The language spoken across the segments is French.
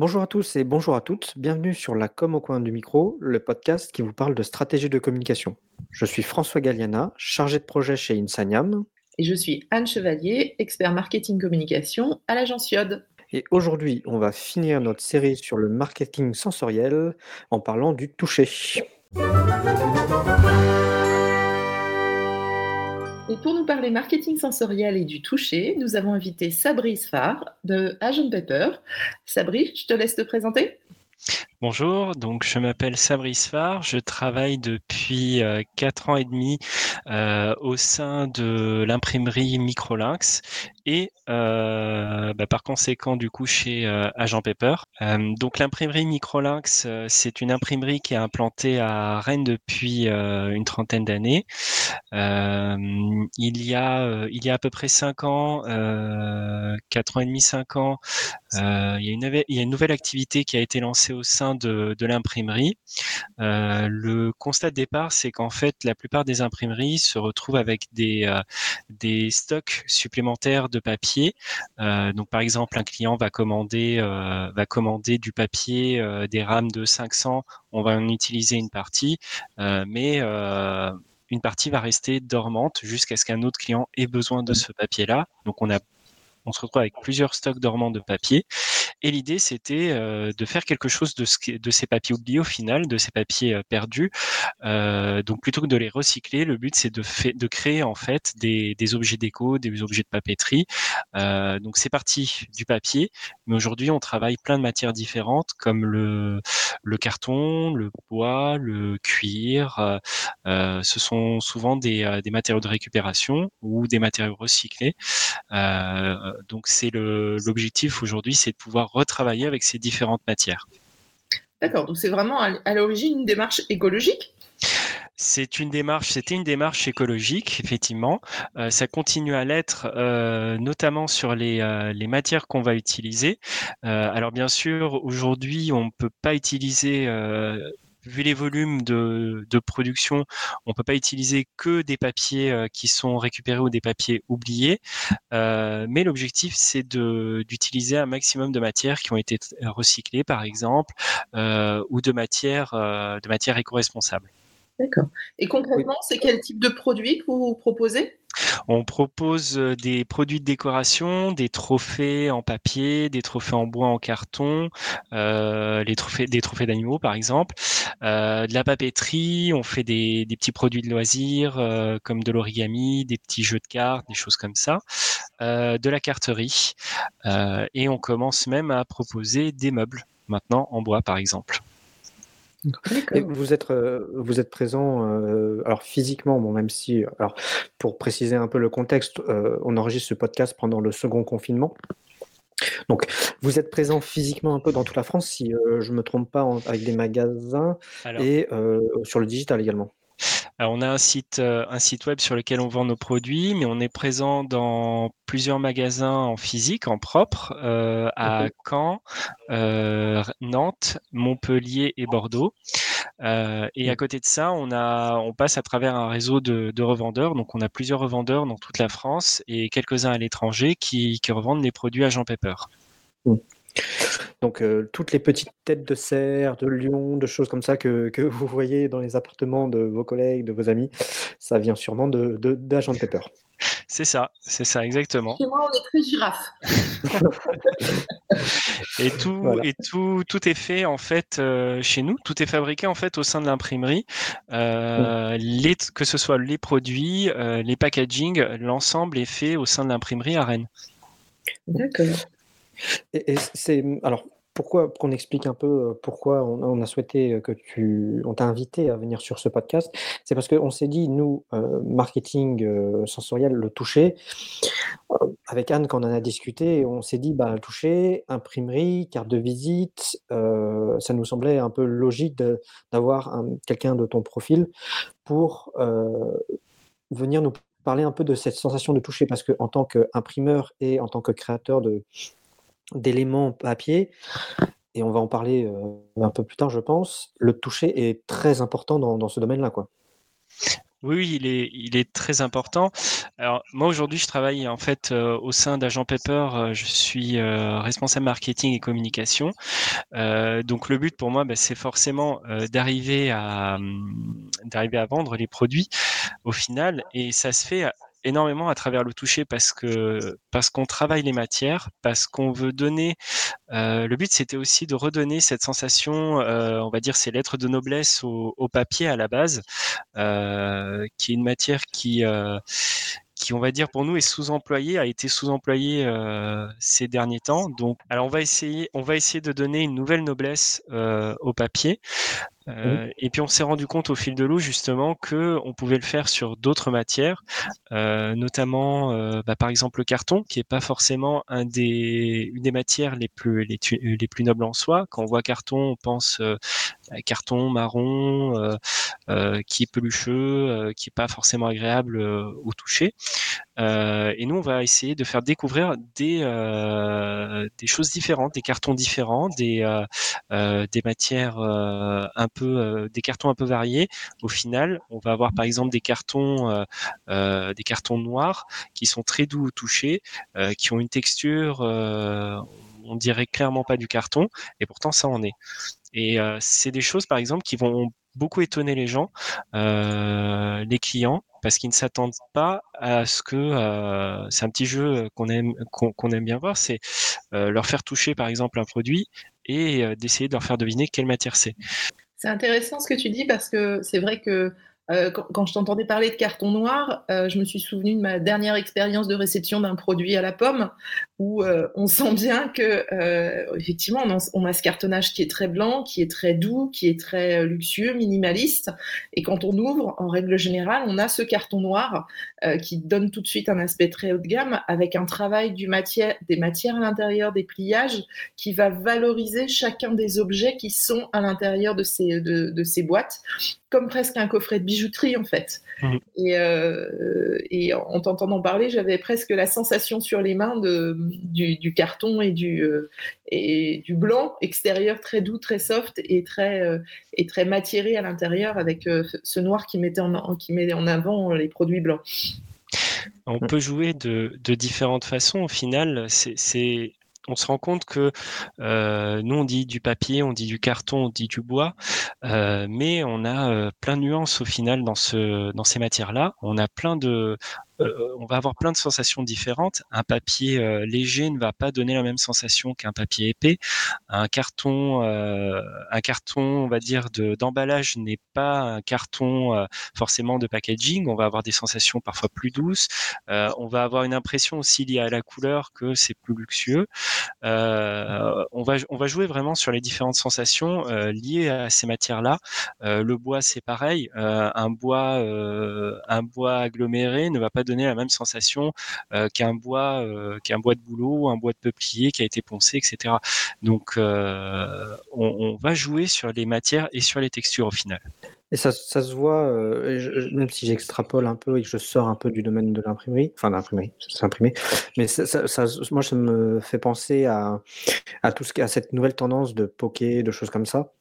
Bonjour à tous et bonjour à toutes. Bienvenue sur La Com au coin du micro, le podcast qui vous parle de stratégie de communication. Je suis François Galliana, chargé de projet chez Insaniam. Et je suis Anne Chevalier, expert marketing communication à l'agence Yod. Et aujourd'hui, on va finir notre série sur le marketing sensoriel en parlant du toucher. Et pour nous parler marketing sensoriel et du toucher, nous avons invité Sabri Sfar de Agent Pepper. Sabri, je te laisse te présenter. Bonjour, donc je m'appelle Sabri Sfar, je travaille depuis euh, quatre ans et demi euh, au sein de l'imprimerie Microlinx et euh, bah, par conséquent du coup chez Agent Paper. donc l'imprimerie Microlinx, c'est une imprimerie qui est implantée à Rennes depuis une trentaine d'années. Il y a il y a à peu près cinq ans, quatre ans et demi, cinq ans, il y, a une, il y a une nouvelle activité qui a été lancée au sein de, l'imprimerie. Le constat de départ, c'est qu'en fait, la plupart des imprimeries se retrouvent avec des, des stocks supplémentaires de papier. Donc, par exemple, un client va commander, va commander du papier, des rames de 500, on va en utiliser une partie, mais une partie va rester dormante jusqu'à ce qu'un autre client ait besoin de ce papier-là. Donc, on a on se retrouve avec plusieurs stocks dormants de papier. Et l'idée, c'était euh, de faire quelque chose de, ce, de ces papiers oubliés au final, de ces papiers euh, perdus. Euh, donc plutôt que de les recycler, le but c'est de, créer en fait des, objets déco, des objets de papeterie. donc c'est parti du papier, mais aujourd'hui on travaille plein de matières différentes comme le, carton, le bois, le cuir. ce sont souvent des matériaux de récupération ou des matériaux recyclés. Donc c'est l'objectif aujourd'hui, c'est de pouvoir retravailler avec ces différentes matières. D'accord, donc c'est vraiment à l'origine une démarche écologique? C'est une démarche, c'était une démarche écologique, effectivement. Euh, ça continue à l'être, euh, notamment sur les, euh, les matières qu'on va utiliser. alors bien sûr, aujourd'hui, on ne peut pas utiliser vu les volumes de, production, on peut pas utiliser que des papiers euh, qui sont récupérés ou des papiers oubliés. Euh, mais l'objectif, c'est d'utiliser un maximum de matières qui ont été recyclées, par exemple, euh, ou de matières de matières éco-responsables. D'accord. Et concrètement, c'est quel type de produit que vous proposez? On propose euh, des produits de décoration, des trophées en papier, des trophées en bois, en carton, euh, des trophées d'animaux par exemple, euh, de la papeterie. On fait des, petits produits de loisirs comme de l'origami, des petits jeux de cartes, des choses comme ça, de la carterie, et on commence même à proposer des meubles maintenant en bois par exemple vous êtes, euh, vous êtes présent, euh, alors physiquement, bon, même si, alors pour préciser un peu le contexte, euh, on enregistre ce podcast pendant le second confinement. Donc, vous êtes présent physiquement un peu dans toute la France, si je ne me trompe pas, avec des magasins et sur le digital également. Alors, on a un site, euh, un site web sur lequel on vend nos produits, mais on est présent dans plusieurs magasins en physique, en propre, euh, à Caen, euh, Nantes, Montpellier et Bordeaux. et à côté de ça, on, a, on passe à travers un réseau de, revendeurs. Donc, on a plusieurs revendeurs dans toute la France et quelques-uns à l'étranger qui, revendent les produits à Jean Pepper. Mmh. Donc, euh, toutes les petites têtes de cerf, de lion, de choses comme ça que, que, vous voyez dans les appartements de vos collègues, de vos amis, ça vient sûrement de, d'agent de, Pepper. C'est ça, c'est ça, exactement. Chez moi, on est très girafe. et tout, et tout, tout est fait en fait euh, chez nous. Tout est fabriqué en fait au sein de l'imprimerie. Euh, les, que ce soit les produits, les packaging, l'ensemble est fait au sein de l'imprimerie à Rennes. D'accord. Et, c'est alors pourquoi qu'on explique un peu pourquoi on, a souhaité que tu on t'a invité à venir sur ce podcast, c'est parce qu'on s'est dit nous marketing sensoriel le toucher avec Anne quand on en a discuté, on s'est dit bah toucher, imprimerie, carte de visite, ça nous semblait un peu logique d'avoir quelqu'un de ton profil pour venir nous parler un peu de cette sensation de toucher parce qu'en tant qu'imprimeur et en tant que créateur de d'éléments papier, et on va en parler euh, un peu plus tard, je pense, le toucher est très important dans, ce domaine-là. quoi. Oui, il est, il est très important. Alors moi aujourd'hui, je travaille en fait euh, au sein d'Agent Pepper. Euh, je suis euh, responsable marketing et communication. donc le but pour moi, bah, c'est forcément d'arriver à hum, d'arriver à vendre les produits au final, et ça se fait énormément à travers le toucher parce que parce qu'on travaille les matières, parce qu'on veut donner. Euh, le but c'était aussi de redonner cette sensation, euh, on va dire ces lettres de noblesse au, papier à la base, euh, qui est une matière qui qui, on va dire, pour nous est sous-employé, a été sous-employé euh, ces derniers temps. Donc, alors on va essayer, on va essayer de donner une nouvelle noblesse au papier. Euh, et puis on s'est rendu compte au fil de l'eau justement que on pouvait le faire sur d'autres matières, euh, notamment euh, bah, par exemple le carton, qui est pas forcément un des une des matières les plus les, les plus nobles en soi. Quand on voit carton, on pense carton marron, qui est pelucheux, qui est pas forcément agréable au toucher. Euh, et nous, on va essayer de faire découvrir des, euh, des choses différentes, des cartons différents, des, euh, des matières un peu, des cartons un peu variés. Au final, on va avoir par exemple des cartons, des cartons noirs qui sont très doux au toucher, qui ont une texture, on dirait clairement pas du carton, et pourtant ça en est. Et c'est des choses, par exemple, qui vont beaucoup étonner les gens, les clients, parce qu'ils ne s'attendent pas à ce que euh, c'est un petit jeu qu'on aime bien voir, c'est euh, leur faire toucher par exemple un produit et euh, d'essayer de leur faire deviner quelle matière c'est. C'est intéressant ce que tu dis parce que c'est vrai que euh, quand, je t'entendais parler de carton noir, euh, je me suis souvenu de ma dernière expérience de réception d'un produit à la pomme, où euh, on sent bien que effectivement on a, on a, ce cartonnage qui est très blanc, qui est très doux, qui est très luxueux, minimaliste, et quand on ouvre, en règle générale, on a ce carton noir qui donne tout de suite un aspect très haut de gamme, avec un travail du matière, des matières à l'intérieur, des pliages, qui va valoriser chacun des objets qui sont à l'intérieur de ces, de, de ces boîtes comme presque un coffret de bijouterie en fait. Mmh. Et, euh, et, en t'entendant parler, j'avais presque la sensation sur les mains de, du, carton et du, euh, et du blanc extérieur très doux, très soft et très, euh, et très matiéré à l'intérieur avec euh, ce noir qui mettait en, qui met en avant les produits blancs. On peut jouer de, de différentes façons. Au final, c'est on se rend compte que euh, nous on dit du papier, on dit du carton, on dit du bois, mais on a plein de nuances au final dans ce dans ces matières-là. On a plein de euh, on va avoir plein de sensations différentes. Un papier euh, léger ne va pas donner la même sensation qu'un papier épais. Un carton, euh, un carton, on va dire de d'emballage n'est pas un carton forcément de packaging. On va avoir des sensations parfois plus douces. on va avoir une impression aussi liée à la couleur que c'est plus luxueux. on va on va jouer vraiment sur les différentes sensations liées à ces matières-là. le bois c'est pareil. un bois un bois aggloméré ne va pas donner la même sensation euh, qu'un bois, euh, qu'un bois de boulot, un bois de peuplier qui a été poncé, etc. Donc, euh, on, va jouer sur les matières et sur les textures au final. Et ça, ça se voit, même si j'extrapole un peu et que je sors un peu du domaine de l'imprimerie, enfin l'imprimerie, c'est imprimé, mais ça, moi ça me fait penser à, à tout ce à cette nouvelle tendance de poké, de choses comme ça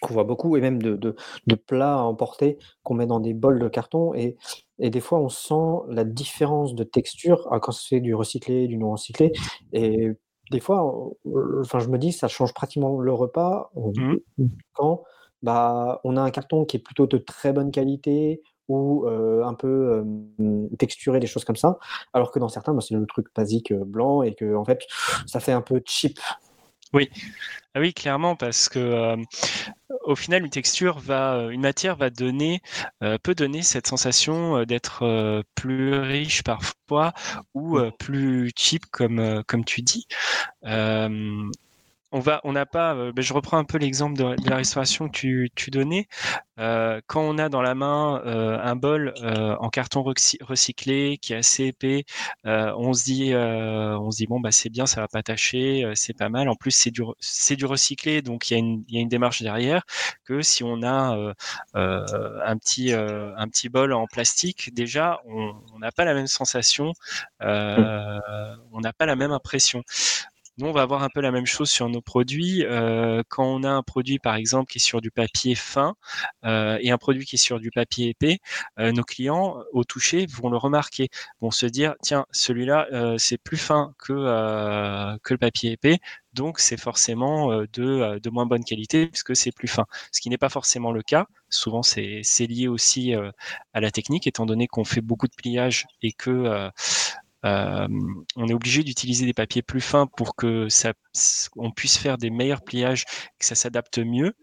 qu'on voit beaucoup, et même de, de, de plats à emporter qu'on met dans des bols de carton. Et, et des fois, on sent la différence de texture ah, quand c'est du recyclé, du non recyclé. Et des fois, enfin, je me dis, ça change pratiquement le repas mmh. quand bah, on a un carton qui est plutôt de très bonne qualité ou euh, un peu euh, texturé, des choses comme ça. Alors que dans certains, bah, c'est le truc basique euh, blanc et que en fait, ça fait un peu cheap. Oui, ah oui, clairement, parce que euh, au final, une texture va, euh, une matière va donner, euh, peut donner cette sensation d'être plus riche parfois ou plus cheap, comme comme tu dis on va, on n'a pas. Euh, ben, je reprends un peu l'exemple de, la restauration que tu, donnais. Euh, quand on a dans la main euh, un bol en carton recyclé qui est assez épais, on se dit, on dit bon bah c'est bien, ça va pas tâcher, c'est pas mal. En plus c'est du, recyclé, donc il y a une, démarche derrière. Que si on a un petit bol en plastique, déjà on n'a pas la même sensation, on n'a pas la même impression. Nous, on va avoir un peu la même chose sur nos produits. quand on a un produit, par exemple, qui est sur du papier fin et un produit qui est sur du papier épais, nos clients, au toucher, vont le remarquer, vont se dire, tiens, celui-là, c'est plus fin que, que le papier épais, donc c'est forcément de, de, moins bonne qualité puisque c'est plus fin. Ce qui n'est pas forcément le cas. Souvent, c'est lié aussi à la technique, étant donné qu'on fait beaucoup de pliage et que euh, on est obligé d'utiliser des papiers plus fins pour que ça, on puisse faire des meilleurs pliages, que ça s'adapte mieux.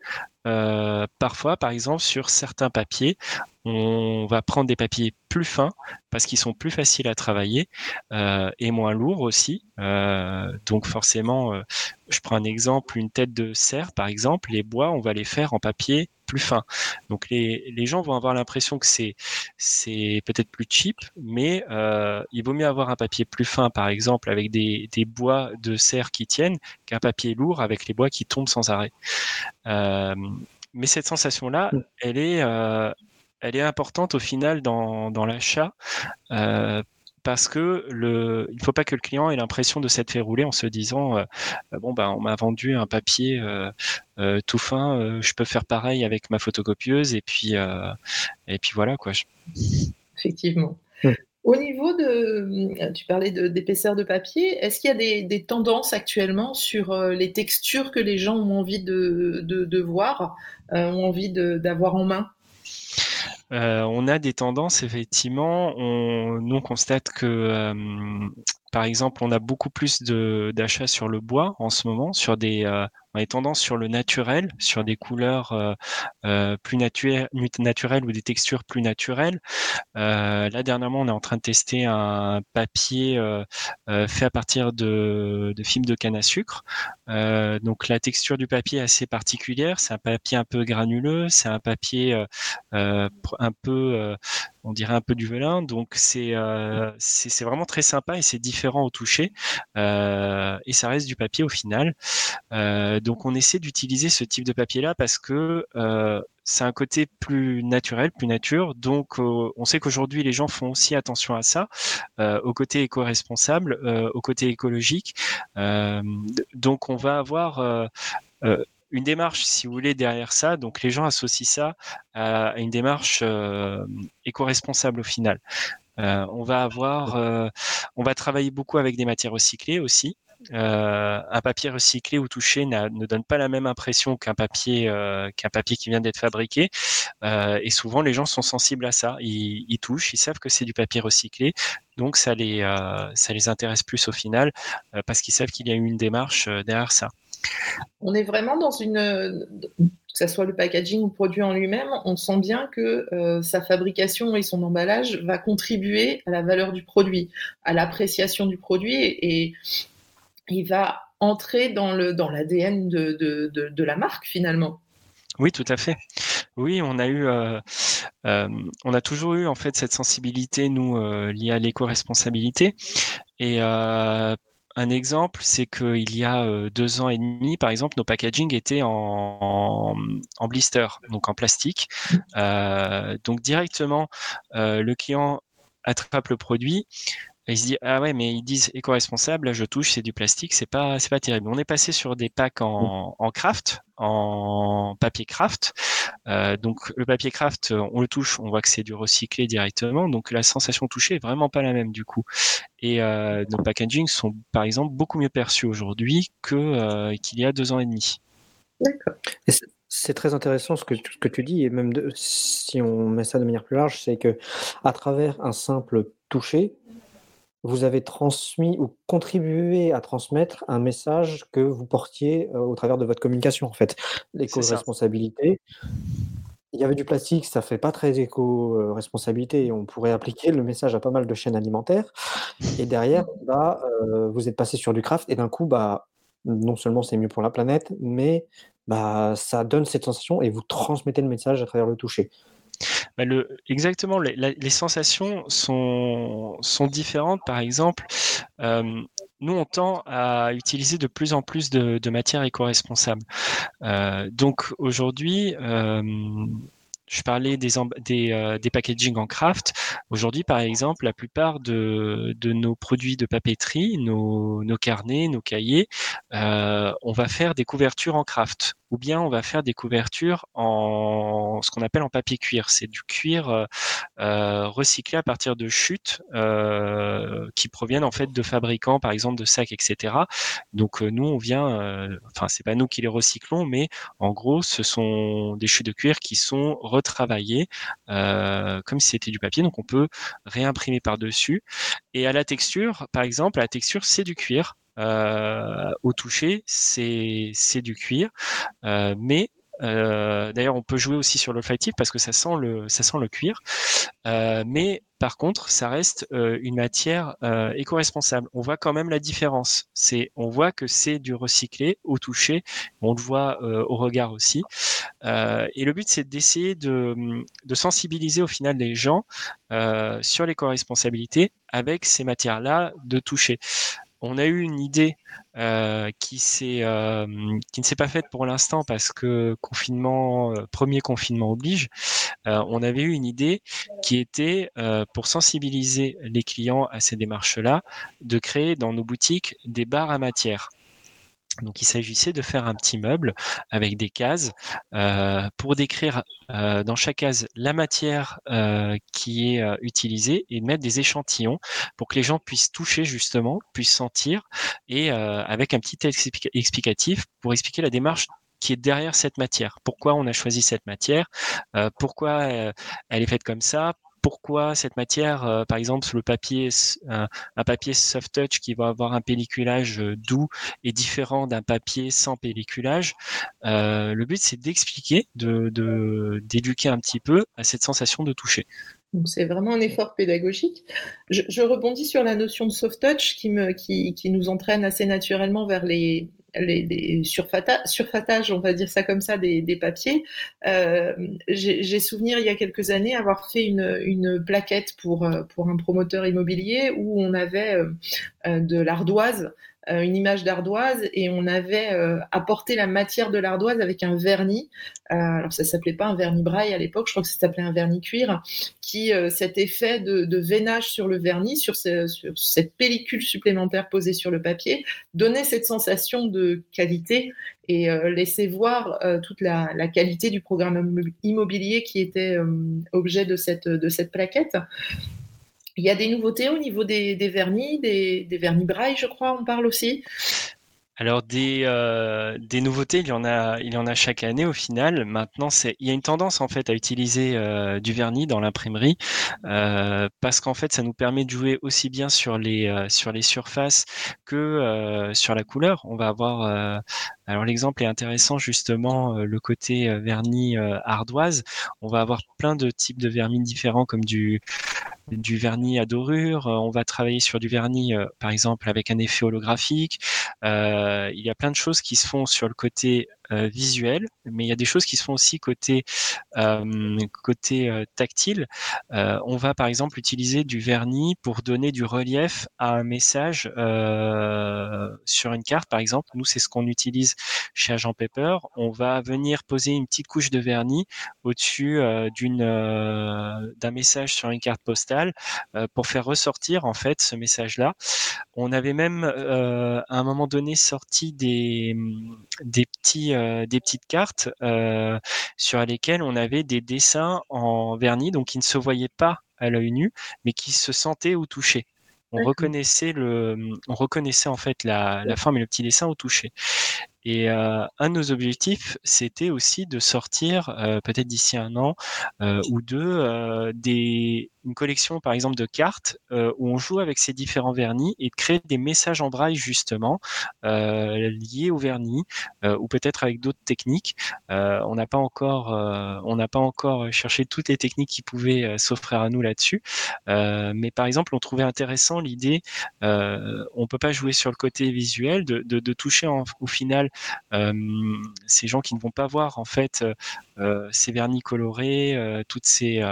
Euh, parfois, par exemple, sur certains papiers, on va prendre des papiers plus fins parce qu'ils sont plus faciles à travailler euh, et moins lourds aussi. donc forcément, je prends un exemple, une tête de serre, par exemple, les bois, on va les faire en papier plus fin. Donc les, gens vont avoir l'impression que c'est peut-être plus cheap, mais euh, il vaut mieux avoir un papier plus fin, par exemple, avec des, des bois de serre qui tiennent, qu'un papier lourd avec les bois qui tombent sans arrêt. Mais cette sensation-là, mm. elle est euh, elle est importante au final dans, dans l'achat euh, parce que le, il ne faut pas que le client ait l'impression de s'être fait rouler en se disant euh, bon ben on m'a vendu un papier euh, tout fin, je peux faire pareil avec ma photocopieuse et puis et puis voilà quoi. Effectivement. Au niveau de, tu parlais d'épaisseur de, papier, est-ce qu'il y a des, tendances actuellement sur les textures que les gens ont envie de, voir, ont envie d'avoir en main? Euh, on a des tendances, effectivement. On, nous, on constate que, euh, par exemple, on a beaucoup plus d'achats sur le bois en ce moment, sur des, euh, on a des tendances sur le naturel, sur des couleurs euh, euh, plus naturelles, ou des textures plus naturelles. Euh, là, dernièrement, on est en train de tester un papier fait à partir de, de fibres de canne à sucre. donc, la texture du papier est assez particulière. C'est un papier un peu granuleux, c'est un papier un peu on dirait un peu du velin. Donc c'est vraiment très sympa et c'est différent au toucher. et ça reste du papier au final. Donc on essaie d'utiliser ce type de papier là parce que c'est un côté plus naturel, plus nature. Donc, on sait qu'aujourd'hui, les gens font aussi attention à ça, au côté éco-responsable, au côté écologique. donc, on va avoir une démarche, si vous voulez, derrière ça. Donc, les gens associent ça à une démarche euh, éco-responsable au final. Euh, on va avoir, euh, on va travailler beaucoup avec des matières recyclées aussi. Un papier recyclé ou touché ne donne pas la même impression qu'un papier qu'un papier qui vient d'être fabriqué. et souvent, les gens sont sensibles à ça. Ils, touchent, ils savent que c'est du papier recyclé, donc ça les ça les intéresse plus au final parce qu'ils savent qu'il y a eu une démarche derrière ça. On est vraiment dans une, que ce soit le packaging ou le produit en lui-même, on sent bien que euh, sa fabrication et son emballage va contribuer à la valeur du produit, à l'appréciation du produit et, il va entrer dans le dans l'ADN de, la marque finalement. Oui, tout à fait. Oui, on a eu, euh, euh, on a toujours eu en fait cette sensibilité nous liée à l'éco-responsabilité et un exemple, c'est qu'il y a euh, deux ans et demi, par exemple, nos packaging étaient en, en, blister, donc en plastique. Euh, donc directement, euh, le client attrape le produit, il se dit ah ouais mais ils disent éco-responsable là je touche c'est du plastique c'est pas c'est pas terrible on est passé sur des packs en, en craft en papier craft. Euh, donc le papier craft on le touche on voit que c'est du recyclé directement. Donc la sensation touchée est vraiment pas la même du coup. Et euh, nos packaging sont par exemple beaucoup mieux perçus aujourd'hui que euh, qu'il y a deux ans et demi. D'accord. C'est très intéressant ce que, ce que tu dis, et même de, si on met ça de manière plus large, c'est que à travers un simple toucher, vous avez transmis ou contribué à transmettre un message que vous portiez au travers de votre communication, en fait. L'éco-responsabilité. Il y avait du plastique, ça fait pas très éco-responsabilité on pourrait appliquer le message à pas mal de chaînes alimentaires. Et derrière, bah, vous êtes passé sur du craft et d'un coup, bah, non seulement c'est mieux pour la planète, mais bah, ça donne cette sensation et vous transmettez le message à travers le toucher. Bah, le, exactement, les, sensations sont, sont différentes. Par exemple, euh, nous, on tend à utiliser de plus en plus de, matières éco-responsables. Euh, donc aujourd'hui, euh, je parlais des, des, des packaging en craft. Aujourd'hui, par exemple, la plupart de, de nos produits de papeterie, nos, nos carnets, nos cahiers, on va faire des couvertures en craft ou bien on va faire des couvertures en ce qu'on appelle en papier cuir. C'est du cuir euh, euh, recyclé à partir de chutes euh, qui proviennent en fait de fabricants, par exemple de sacs, etc. Donc nous on vient, enfin c'est pas nous qui les recyclons, mais en gros ce sont des chutes de cuir qui sont retravaillées comme si c'était du papier. Donc on peut réimprimer par dessus. Et à la texture, par exemple, la texture c'est du cuir. Euh, au toucher, c'est du cuir, euh, mais euh, D'ailleurs, on peut jouer aussi sur l'olfactif parce que ça sent le, cuir. Euh, mais par contre, ça reste une matière éco-responsable. On voit quand même la différence. On voit que c'est du recyclé au toucher. On le voit au regard aussi. et le but, c'est d'essayer de, de, sensibiliser au final les gens sur l'éco-responsabilité avec ces matières-là de toucher on a eu une idée euh, qui, euh, qui ne s'est pas faite pour l'instant parce que confinement, euh, premier confinement oblige. on avait eu une idée qui était pour sensibiliser les clients à ces démarches-là, de créer dans nos boutiques des bars à matière. Donc il s'agissait de faire un petit meuble avec des cases euh, pour décrire euh, dans chaque case la matière euh, qui est utilisée et mettre des échantillons pour que les gens puissent toucher justement, puissent sentir et avec un petit explicatif pour expliquer la démarche qui est derrière cette matière. Pourquoi on a choisi cette matière? Pourquoi elle est faite comme ça? Pourquoi cette matière, euh, par exemple, le papier, un, papier soft touch qui va avoir un pelliculage euh, doux est différent d'un papier sans pelliculage. Euh, le but, c'est d'expliquer, de d'éduquer un petit peu à cette sensation de toucher. C'est vraiment un effort pédagogique. Je, rebondis sur la notion de soft touch qui nous entraîne assez naturellement vers les, les, surfatages, on va dire ça comme ça, des, papiers. Euh, j'ai souvenir il y a quelques années avoir fait une, plaquette pour, euh, pour un promoteur immobilier où on avait euh, de l'ardoise une image d'ardoise et on avait euh, apporté la matière de l'ardoise avec un vernis. Euh, alors ça s'appelait pas un vernis braille à l'époque, je crois que ça s'appelait un vernis cuir, qui cet effet de, veinage sur le vernis, sur, cette pellicule supplémentaire posée sur le papier, donnait cette sensation de qualité et laissait voir toute la, qualité du programme immobilier qui était objet de cette, de cette plaquette. Il y a des nouveautés au niveau des, vernis, des, vernis braille, je crois, on parle aussi. Alors des, euh, des nouveautés, il y en a, il y en a chaque année au final. Maintenant, c'est, il y a une tendance en fait à utiliser euh, du vernis dans l'imprimerie euh, parce qu'en fait, ça nous permet de jouer aussi bien sur les sur les surfaces que sur la couleur. On va avoir alors l'exemple est intéressant justement le côté vernis ardoise. On va avoir plein de types de vernis différents comme du vernis à dorure. On va travailler sur du vernis par exemple avec un effet holographique. Euh, il y a plein de choses qui se font sur le côté euh, visuel, mais il y a des choses qui se font aussi côté euh, côté euh, tactile. on va par exemple utiliser du vernis pour donner du relief à un message sur une carte, par exemple. Nous, c'est ce qu'on utilise chez Agent Paper. On va venir poser une petite couche de vernis au-dessus d'une d'un message sur une carte postale pour faire ressortir en fait ce message-là. On avait même à un moment donné sorti des des petits euh, des petites cartes euh, sur lesquelles on avait des dessins en vernis, donc qui ne se voyaient pas à l'œil nu, mais qui se sentaient ou touchaient. On reconnaissait le, on reconnaissait en fait la, la forme et le petit dessin au toucher. Et euh, un de nos objectifs, c'était aussi de sortir, euh, peut-être d'ici un an euh, ou deux, une collection, par exemple, de cartes où on joue avec ces différents vernis et de créer des messages en braille, justement, liés au vernis ou peut-être avec d'autres techniques. on n'a pas encore, cherché toutes les techniques qui pouvaient s'offrir à nous là-dessus. mais par exemple, on trouvait intéressant l'idée, on peut pas jouer sur le côté visuel, de, toucher au final ces gens qui ne vont pas voir en fait euh, euh, ces vernis colorés, toutes ces,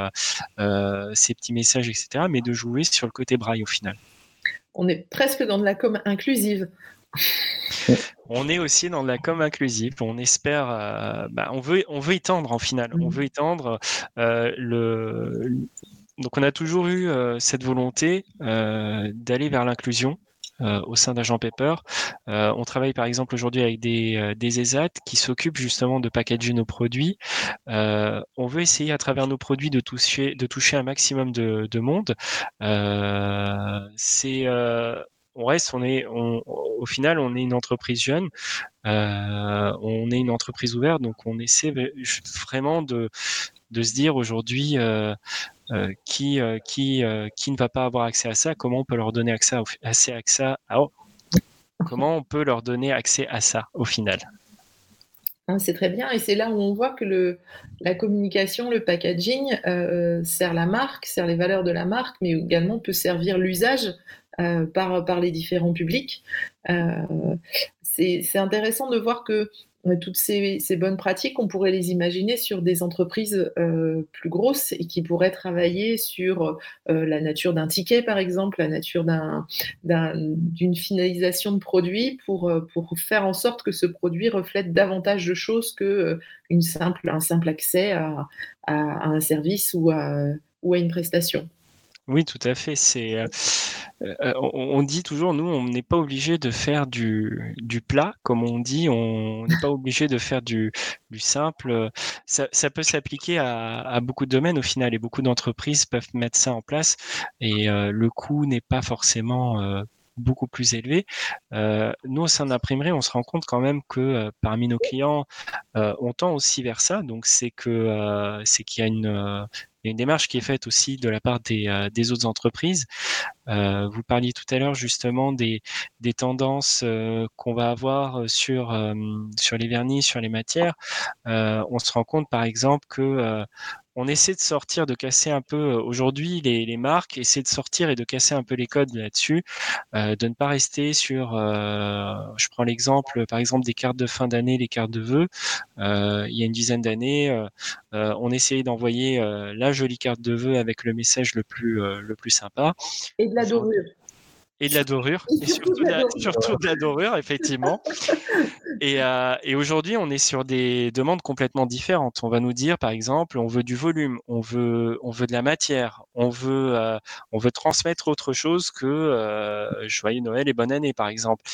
ces petits messages, etc., mais de jouer sur le côté braille au final. On est presque dans de la com inclusive on est aussi dans la com inclusive. On espère, euh, bah, on veut, on veut y tendre en final. On mmh. veut y tendre. Euh, le, donc on a toujours eu euh, cette volonté d'aller vers l'inclusion. Au sein d'Agent Paper. on travaille par exemple aujourd'hui avec des, des ESAT qui s'occupent justement de packager nos produits. on veut essayer à travers nos produits de toucher, un maximum de, de monde. c'est on reste, au final, on est une entreprise jeune, euh, on est une entreprise ouverte, donc on essaie vraiment de, de se dire aujourd'hui euh, euh, qui, qui, qui ne va pas avoir accès à ça, comment on peut leur donner accès à, à, oh, comment on peut leur donner accès à ça au final? Hein, c'est très bien et c'est là où on voit que le, la communication, le packaging sert la marque, sert les valeurs de la marque, mais également peut servir l'usage euh, par, par les différents publics. Euh, c'est intéressant de voir que euh, toutes ces, bonnes pratiques, on pourrait les imaginer sur des entreprises plus grosses et qui pourraient travailler sur la nature d'un ticket, par exemple, la nature d'une finalisation de produit pour, pour faire en sorte que ce produit reflète davantage de choses que une simple, accès à, un service ou à une prestation. Oui, tout à fait. C'est, euh, euh, on, dit toujours, nous, on n'est pas obligé de faire du, plat, comme on dit, on n'est pas obligé de faire du, du simple. Ça, peut s'appliquer à, beaucoup de domaines au final, et beaucoup d'entreprises peuvent mettre ça en place, et euh, le coût n'est pas forcément beaucoup plus élevé. Nous, au sein d'imprimerie, on se rend compte quand même que parmi nos clients, on tend aussi vers ça. Donc, c'est que c'est qu'il y a une, il une démarche qui est faite aussi de la part des, euh, autres entreprises. Euh, vous parliez tout à l'heure justement des, tendances euh, qu'on va avoir sur les vernis, sur les matières. on se rend compte par exemple que on essaie de sortir, de casser un peu aujourd'hui les, les, marques, essayer de sortir et de casser un peu les codes là-dessus, euh, de ne pas rester sur. Euh, je prends l'exemple, par exemple, des cartes de fin d'année, les cartes de vœux. Euh, il y a une dizaine d'années, euh, on essayait d'envoyer la jolie carte de vœux avec le message le plus le plus sympa. Et de la dorure et de la dorure, et surtout, de la, surtout de la dorure, effectivement. Et, euh, et aujourd'hui, on est sur des demandes complètement différentes. On va nous dire, par exemple, on veut du volume, on veut, on veut de la matière, on veut, euh, on veut transmettre autre chose que euh, joyeux Noël et bonne année, par exemple.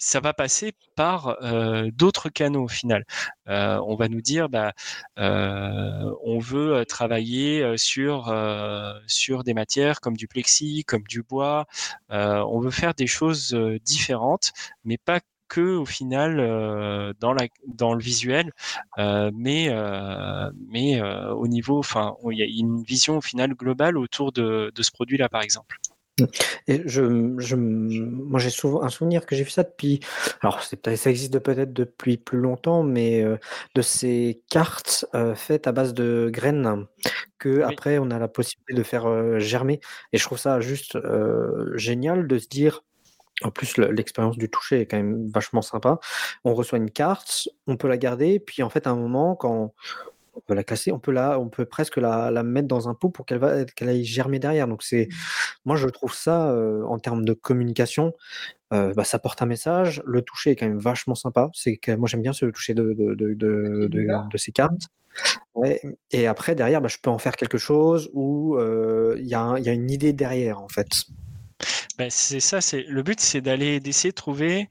Ça va passer par euh, d'autres canaux au final. Euh, on va nous dire, bah, euh, on veut travailler sur sur des matières comme du plexi, comme du bois. on veut faire des choses différentes, mais pas que au final dans le visuel, mais mais au niveau, enfin, il y a une vision au final globale autour de ce produit-là, par exemple. Et je, je, moi, j'ai souvent un souvenir que j'ai vu ça depuis. Alors, ça existe peut-être depuis plus longtemps, mais euh, de ces cartes euh, faites à base de graines que après on a la possibilité de faire euh, germer. Et je trouve ça juste génial de se dire. En plus, l'expérience du toucher est quand même vachement sympa. On reçoit une carte, on peut la garder, puis en fait, à un moment, quand on peut la classer, on peut la, on peut presque la, la mettre dans un pot pour qu'elle va, qu'elle aille germer derrière. Donc c'est, mmh. moi je trouve ça euh, en termes de communication, euh, bah, ça porte un message. Le toucher est quand même vachement sympa. C'est que moi j'aime bien ce toucher de de, de, de, de, ces cartes. Ouais. Et après derrière, bah, je peux en faire quelque chose où euh, il y, y, a une idée derrière en fait. Ben, c'est ça, c'est le but, c'est d'aller d'essayer de trouver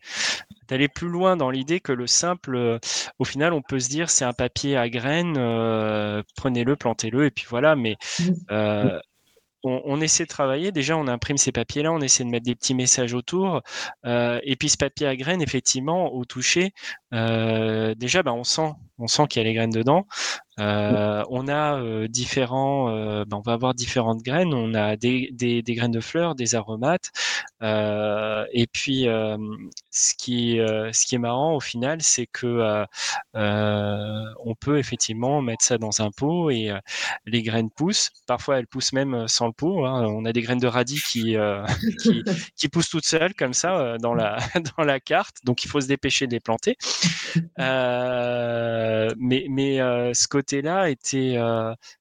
d'aller plus loin dans l'idée que le simple, euh, au final, on peut se dire c'est un papier à graines, euh, prenez-le, plantez-le, et puis voilà. Mais mmh. euh, on, essaie de travailler. Déjà, on imprime ces papiers-là, on essaie de mettre des petits messages autour. et puis, ce papier à graines, effectivement, au toucher, déjà, ben, on sent, on sent qu'il y a les graines dedans. Euh, on a euh, différents, euh, ben, on va avoir différentes graines. On a des, graines de fleurs, des aromates. et puis, ce qui, est marrant au final, c'est que on peut effectivement mettre ça dans un pot et les graines poussent. Parfois, elles poussent même sans le pot. Hein. On a des graines de radis qui, poussent toutes seules comme ça dans la dans la carte. Donc, il faut se dépêcher de les planter. mais mais ce côté côté-là était,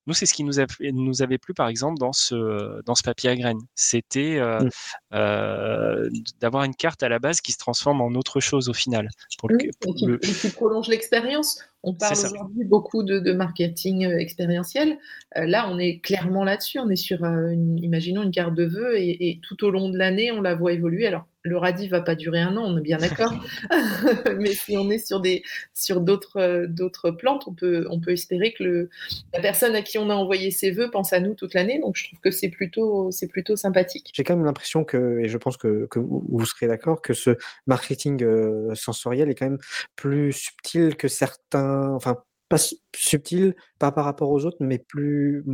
nous, c'est ce qui nous, nous avait plu, par exemple, dans ce, dans ce papier à graines. C'était mmh. d'avoir une carte à la base qui se transforme en autre chose au final. Pour et, qui, prolonge l'expérience. On parle aujourd'hui beaucoup de, marketing expérientiel. là, on est clairement là-dessus. On est sur, imaginons, une carte de vœux et, et tout au long de l'année, on la voit évoluer. Alors, le radis va pas durer un an, on est bien d'accord. Mais si on est sur des sur d'autres euh, d'autres plantes, on peut on peut espérer que le, la personne à qui on a envoyé ses vœux pense à nous toute l'année. Donc je trouve que c'est plutôt c'est plutôt sympathique. J'ai quand même l'impression que et je pense que, que vous serez d'accord que ce marketing euh, sensoriel est quand même plus subtil que certains, enfin pas subtil pas par rapport aux autres, mais plus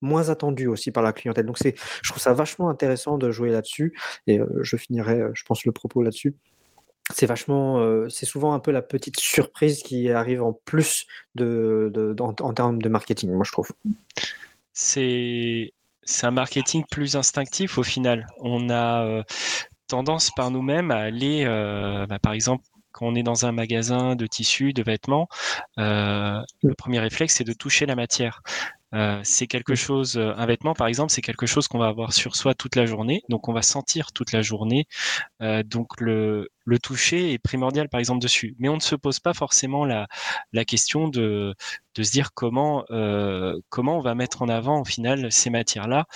moins attendu aussi par la clientèle. Donc c'est, je trouve ça vachement intéressant de jouer là-dessus. Et je finirai, je pense, le propos là-dessus. C'est vachement, c'est souvent un peu la petite surprise qui arrive en plus de, en, termes de marketing, moi je trouve. C'est, c'est un marketing plus instinctif au final. On a tendance par nous-mêmes à aller, bah, par exemple, quand on est dans un magasin de tissus, de vêtements, euh, le premier réflexe, c'est de toucher la matière. Euh, c'est quelque chose, euh, un vêtement par exemple, c'est quelque chose qu'on va avoir sur soi toute la journée, donc on va sentir toute la journée. Euh, donc le, le toucher est primordial par exemple dessus, mais on ne se pose pas forcément la, la question de, de se dire comment euh, comment on va mettre en avant au final ces matières-là.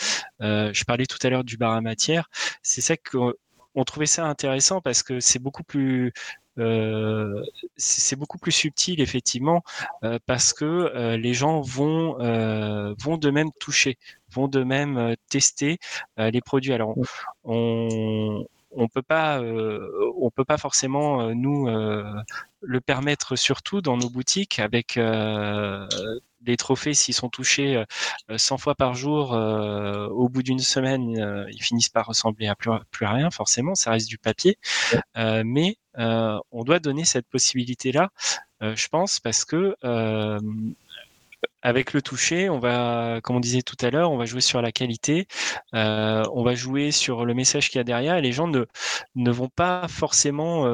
Je parlais tout à l'heure du bar à matière, c'est ça que on trouvait ça intéressant parce que c'est beaucoup plus euh, c'est beaucoup plus subtil effectivement euh, parce que euh, les gens vont vont de même toucher, vont de même tester les produits. Alors on, on peut pas on peut pas forcément nous le permettre surtout dans nos boutiques avec les trophées, s'ils sont touchés 100 fois par jour, au bout d'une semaine, ils finissent par ressembler à plus, plus rien, forcément, ça reste du papier. mais euh, on doit donner cette possibilité-là, euh, je pense, parce que euh, avec le toucher, on va, comme on disait tout à l'heure, on va jouer sur la qualité, on va jouer sur le message qu'il y a derrière, et les gens ne, ne vont pas forcément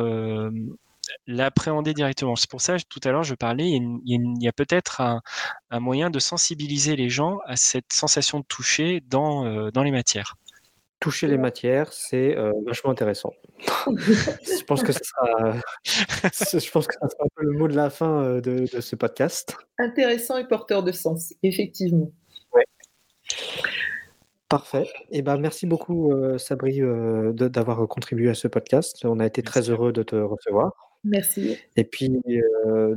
l'appréhender directement. C'est pour ça, tout à l'heure, je parlais, il y a, peut-être un, moyen de sensibiliser les gens à cette sensation de toucher dans, dans les matières toucher les matières, c'est vachement intéressant. je pense que ça sera, je pense que ça sera un peu le mot de la fin de, ce podcast. Intéressant et porteur de sens, effectivement. Ouais. Parfait. Et eh ben, merci beaucoup, Sabri, d'avoir contribué à ce podcast. On a été très heureux de te recevoir. Merci. Et puis,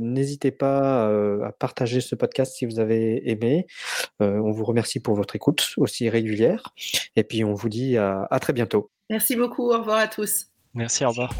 n'hésitez pas à partager ce podcast si vous avez aimé. on vous remercie pour votre écoute aussi régulière. Et puis, on vous dit à très bientôt. Merci beaucoup. Au revoir à tous. Merci, au revoir.